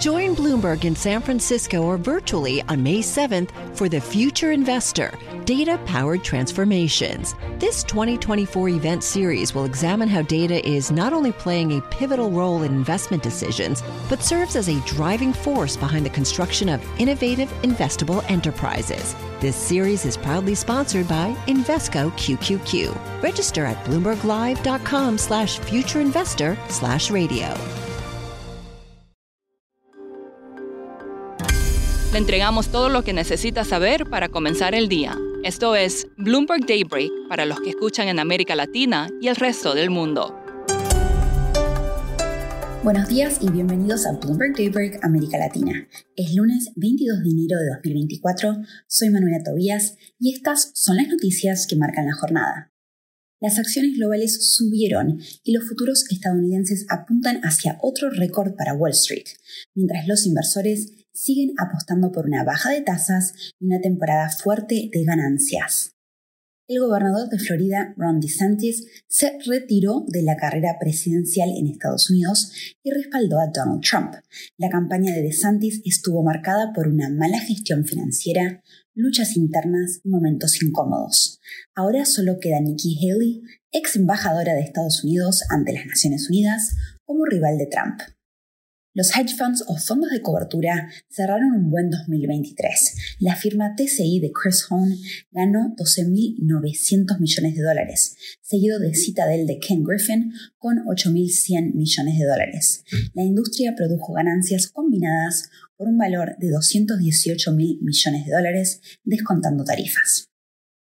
Join Bloomberg in San Francisco or virtually on May 7th for the Future Investor Data Powered Transformations. This 2024 event series will examine how data is not only playing a pivotal role in investment decisions, but serves as a driving force behind the construction of innovative, investable enterprises. This series is proudly sponsored by Invesco QQQ. Register at bloomberglive.com slash futureinvestor slash radio. Le entregamos todo lo que necesita saber para comenzar el día. Esto es Bloomberg Daybreak para los que escuchan en América Latina y el resto del mundo. Buenos días y bienvenidos a Bloomberg Daybreak América Latina. Es lunes 22 de enero de 2024, soy Manuela Tobías y estas son las noticias que marcan la jornada. Las acciones globales subieron y los futuros estadounidenses apuntan hacia otro récord para Wall Street, mientras los inversores siguen apostando por una baja de tasas y una temporada fuerte de ganancias. El gobernador de Florida, Ron DeSantis, se retiró de la carrera presidencial en Estados Unidos y respaldó a Donald Trump. La campaña de DeSantis estuvo marcada por una mala gestión financiera, luchas internas y momentos incómodos. Ahora solo queda Nikki Haley, ex embajadora de Estados Unidos ante las Naciones Unidas, como rival de Trump. Los hedge funds o fondos de cobertura cerraron un buen 2023. La firma TCI de Chris Hone ganó 12.900 millones de dólares, seguido de Citadel de Ken Griffin con 8.100 millones de dólares. La industria produjo ganancias combinadas por un valor de 218.000 millones de dólares, descontando tarifas.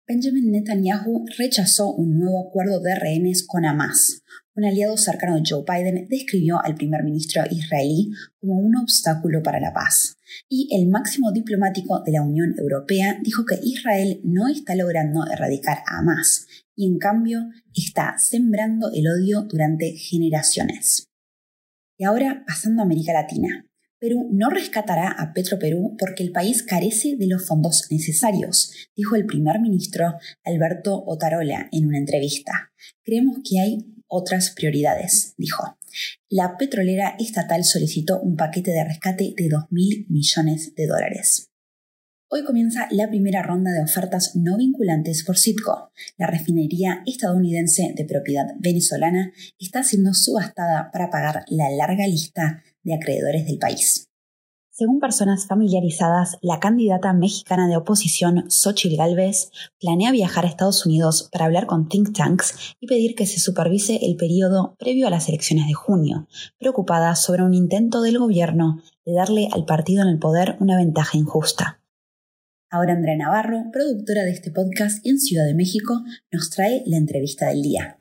Benjamin Netanyahu rechazó un nuevo acuerdo de rehenes con Hamas, un aliado cercano de Joe Biden describió al primer ministro israelí como un obstáculo para la paz. Y el máximo diplomático de la Unión Europea dijo que Israel no está logrando erradicar a Hamas y en cambio está sembrando el odio durante generaciones. Y ahora pasando a América Latina. Perú no rescatará a Petro Perú porque el país carece de los fondos necesarios, dijo el primer ministro Alberto Otarola en una entrevista. Creemos que hay otras prioridades, dijo. La petrolera estatal solicitó un paquete de rescate de 2.000 millones de dólares. Hoy comienza la primera ronda de ofertas no vinculantes por Citgo. La refinería estadounidense de propiedad venezolana está siendo subastada para pagar la larga lista de acreedores del país. Según personas familiarizadas, la candidata mexicana de oposición, Xochitl Gálvez, planea viajar a Estados Unidos para hablar con think tanks y pedir que se supervise el periodo previo a las elecciones de junio, preocupada sobre un intento del gobierno de darle al partido en el poder una ventaja injusta. Ahora Andrea Navarro, productora de este podcast en Ciudad de México, nos trae la entrevista del día.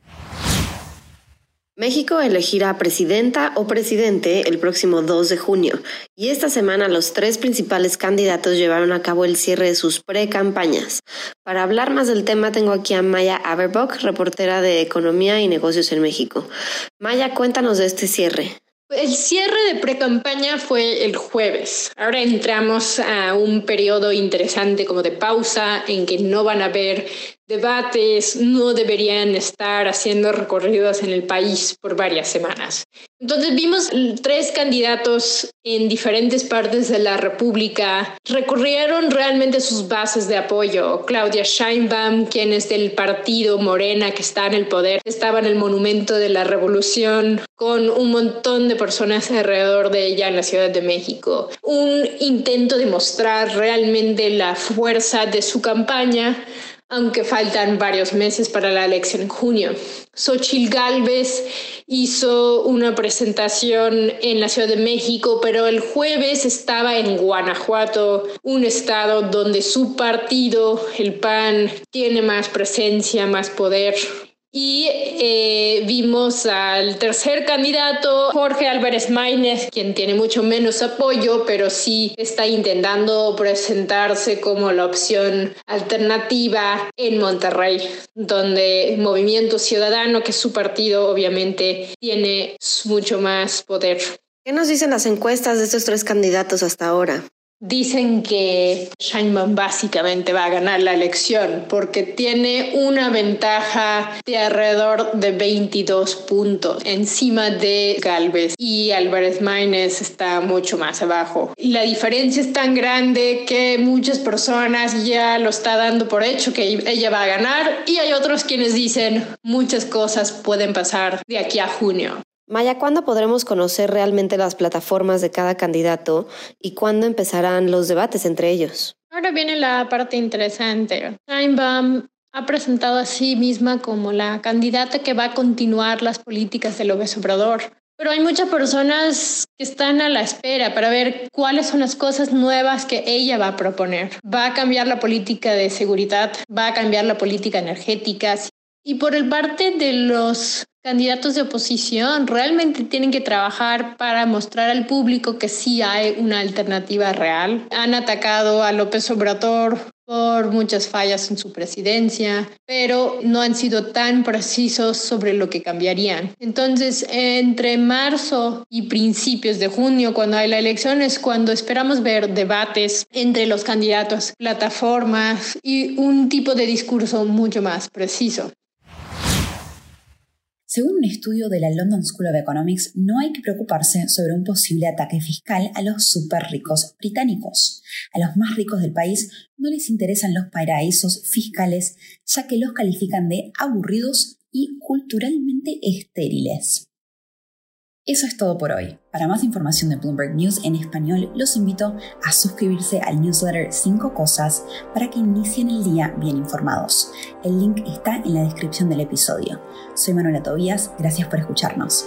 México elegirá presidenta o presidente el próximo 2 de junio y esta semana los tres principales candidatos llevaron a cabo el cierre de sus pre-campañas. Para hablar más del tema tengo aquí a Maya Averbock, reportera de Economía y Negocios en México. Maya, cuéntanos de este cierre. El cierre de pre-campaña fue el jueves. Ahora entramos a un periodo interesante como de pausa en que no van a haber debates no deberían estar haciendo recorridos en el país por varias semanas. Entonces vimos tres candidatos en diferentes partes de la República recorrieron realmente sus bases de apoyo. Claudia Scheinbaum, quien es del partido Morena que está en el poder, estaba en el Monumento de la Revolución con un montón de personas alrededor de ella en la Ciudad de México. Un intento de mostrar realmente la fuerza de su campaña aunque faltan varios meses para la elección en junio. Xochil Gálvez hizo una presentación en la Ciudad de México, pero el jueves estaba en Guanajuato, un estado donde su partido, el PAN, tiene más presencia, más poder y eh, vimos al tercer candidato, Jorge Álvarez Maínez, quien tiene mucho menos apoyo, pero sí está intentando presentarse como la opción alternativa en Monterrey, donde Movimiento Ciudadano, que es su partido, obviamente tiene mucho más poder. ¿Qué nos dicen las encuestas de estos tres candidatos hasta ahora? Dicen que Sheinbaum básicamente va a ganar la elección porque tiene una ventaja de alrededor de 22 puntos encima de Galvez y Álvarez Maínez está mucho más abajo. La diferencia es tan grande que muchas personas ya lo está dando por hecho que ella va a ganar y hay otros quienes dicen muchas cosas pueden pasar de aquí a junio. Maya, ¿cuándo podremos conocer realmente las plataformas de cada candidato y cuándo empezarán los debates entre ellos? Ahora viene la parte interesante. Steinbaum ha presentado a sí misma como la candidata que va a continuar las políticas del López Obrador. Pero hay muchas personas que están a la espera para ver cuáles son las cosas nuevas que ella va a proponer. Va a cambiar la política de seguridad, va a cambiar la política energética. Y por el parte de los candidatos de oposición realmente tienen que trabajar para mostrar al público que sí hay una alternativa real. Han atacado a López Obrador por muchas fallas en su presidencia, pero no han sido tan precisos sobre lo que cambiarían. Entonces, entre marzo y principios de junio, cuando hay la elección, es cuando esperamos ver debates entre los candidatos, plataformas y un tipo de discurso mucho más preciso. Según un estudio de la London School of Economics, no hay que preocuparse sobre un posible ataque fiscal a los súper ricos británicos. A los más ricos del país no les interesan los paraísos fiscales, ya que los califican de aburridos y culturalmente estériles. Eso es todo por hoy. Para más información de Bloomberg News en español, los invito a suscribirse al newsletter 5 Cosas para que inicien el día bien informados. El link está en la descripción del episodio. Soy Manuela Tobías, gracias por escucharnos.